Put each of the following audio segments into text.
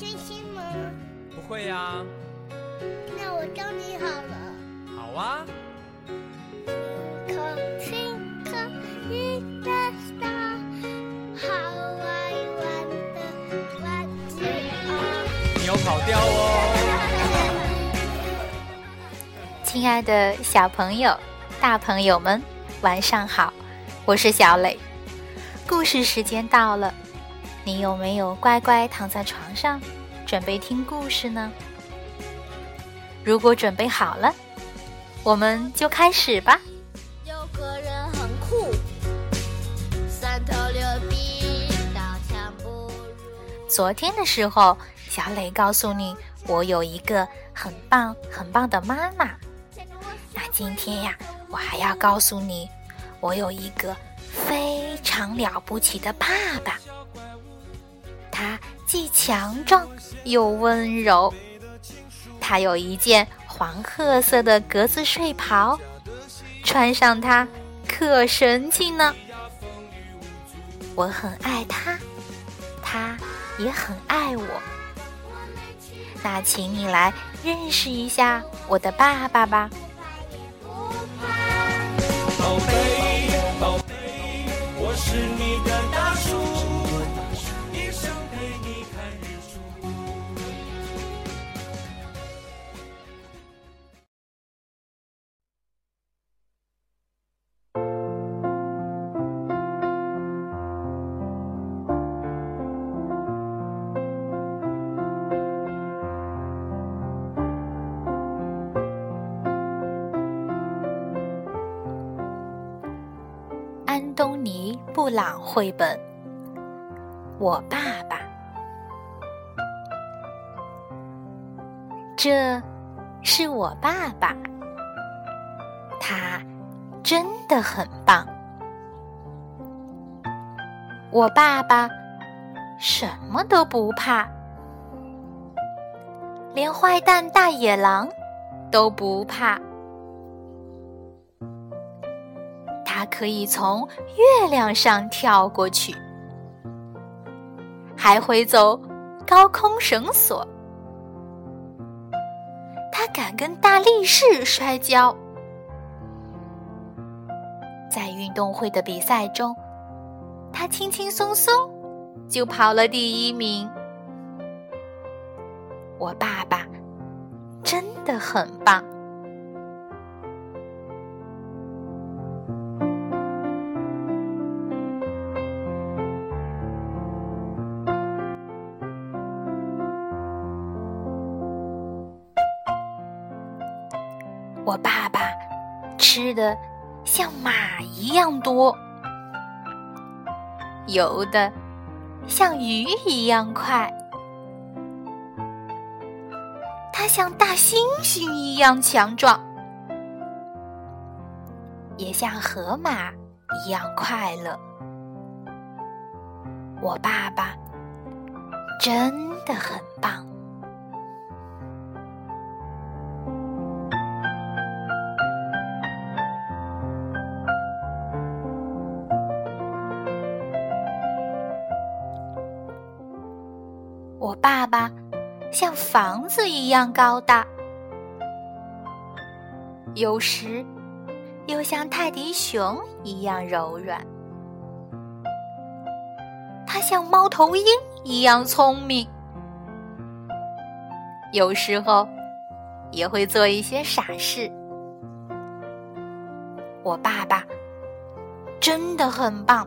星星吗？不会呀。那我教你好了。好啊。你有跑调哦。亲爱的小朋友、大朋友们，晚上好，我是小磊。故事时间到了，你有没有乖乖躺在床上，准备听故事呢？如果准备好了，我们就开始吧。有个人很酷，三头六臂，刀枪不入。昨天的时候，小磊告诉你，我有一个很棒很棒的妈妈。那今天呀，我还要告诉你，我有一个。非常了不起的爸爸，他既强壮又温柔。他有一件黄褐色的格子睡袍，穿上它可神气呢。我很爱他，他也很爱我。那请你来认识一下我的爸爸吧。布朗绘本《我爸爸》，这是我爸爸，他真的很棒。我爸爸什么都不怕，连坏蛋大野狼都不怕。可以从月亮上跳过去，还会走高空绳索。他敢跟大力士摔跤，在运动会的比赛中，他轻轻松松就跑了第一名。我爸爸真的很棒。我爸爸吃的像马一样多，游的像鱼一样快，他像大猩猩一样强壮，也像河马一样快乐。我爸爸真的很棒。我爸爸像房子一样高大，有时又像泰迪熊一样柔软。他像猫头鹰一样聪明，有时候也会做一些傻事。我爸爸真的很棒。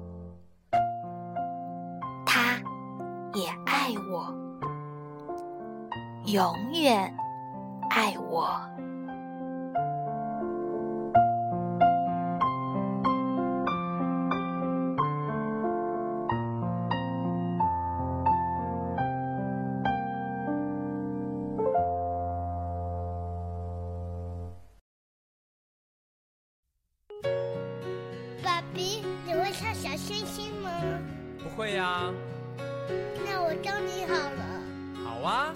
永远爱我。爸比你会唱小星星吗？不会呀。那我教你好了。好啊。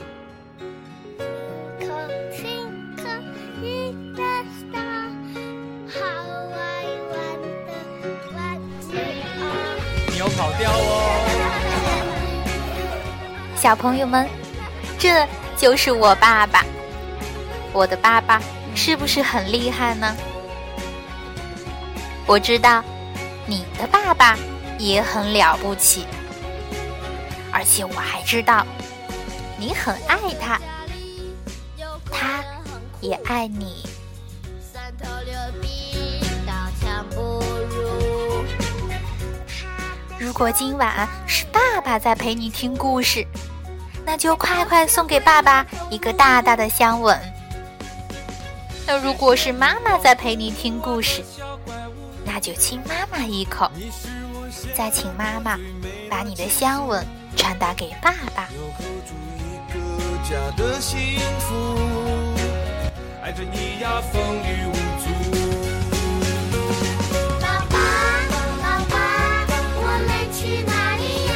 你有跑调哦。小朋友们，这就是我爸爸。我的爸爸是不是很厉害呢？我知道你的爸爸也很了不起，而且我还知道你很爱他，他也爱你。如果今晚是爸爸在陪你听故事，那就快快送给爸爸一个大大的香吻。那如果是妈妈在陪你听故事，那就亲妈妈一口，再请妈妈把你的香吻传达给爸爸。爱着你呀，风雨无阻。爸爸，爸爸，我们去哪里呀？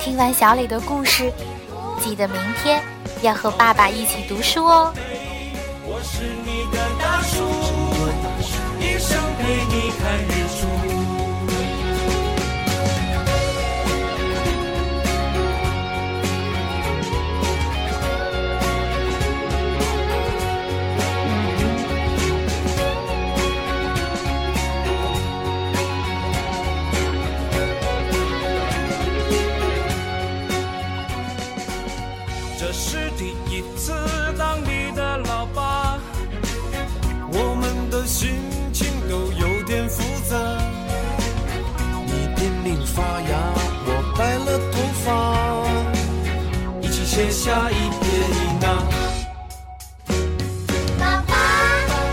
听完小磊的故事，记得明天要和爸爸一起读书哦。我是你的大树，一生陪你看日发芽，我白了头发，一起写下一撇一捺。爸爸，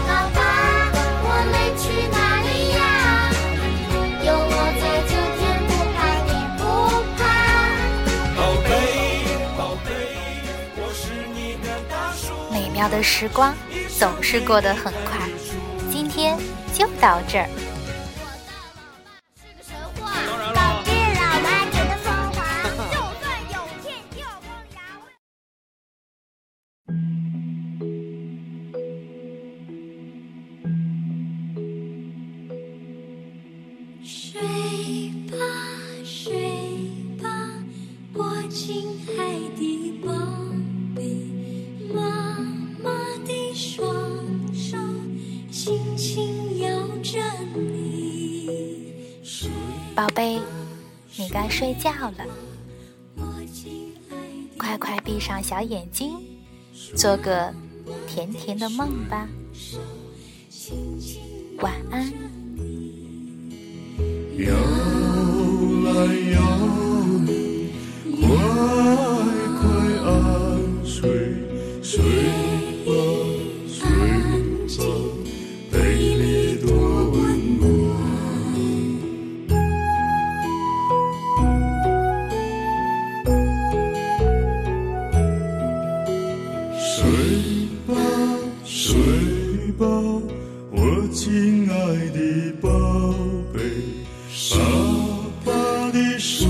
爸爸，我们去哪里呀？有我在这天不怕你不怕。宝贝，宝贝，我是你的大树。美妙的时光总是过得很快，今天就到这儿。宝贝，你该睡觉了，快快闭上小眼睛，做个甜甜的梦吧。晚安。我的手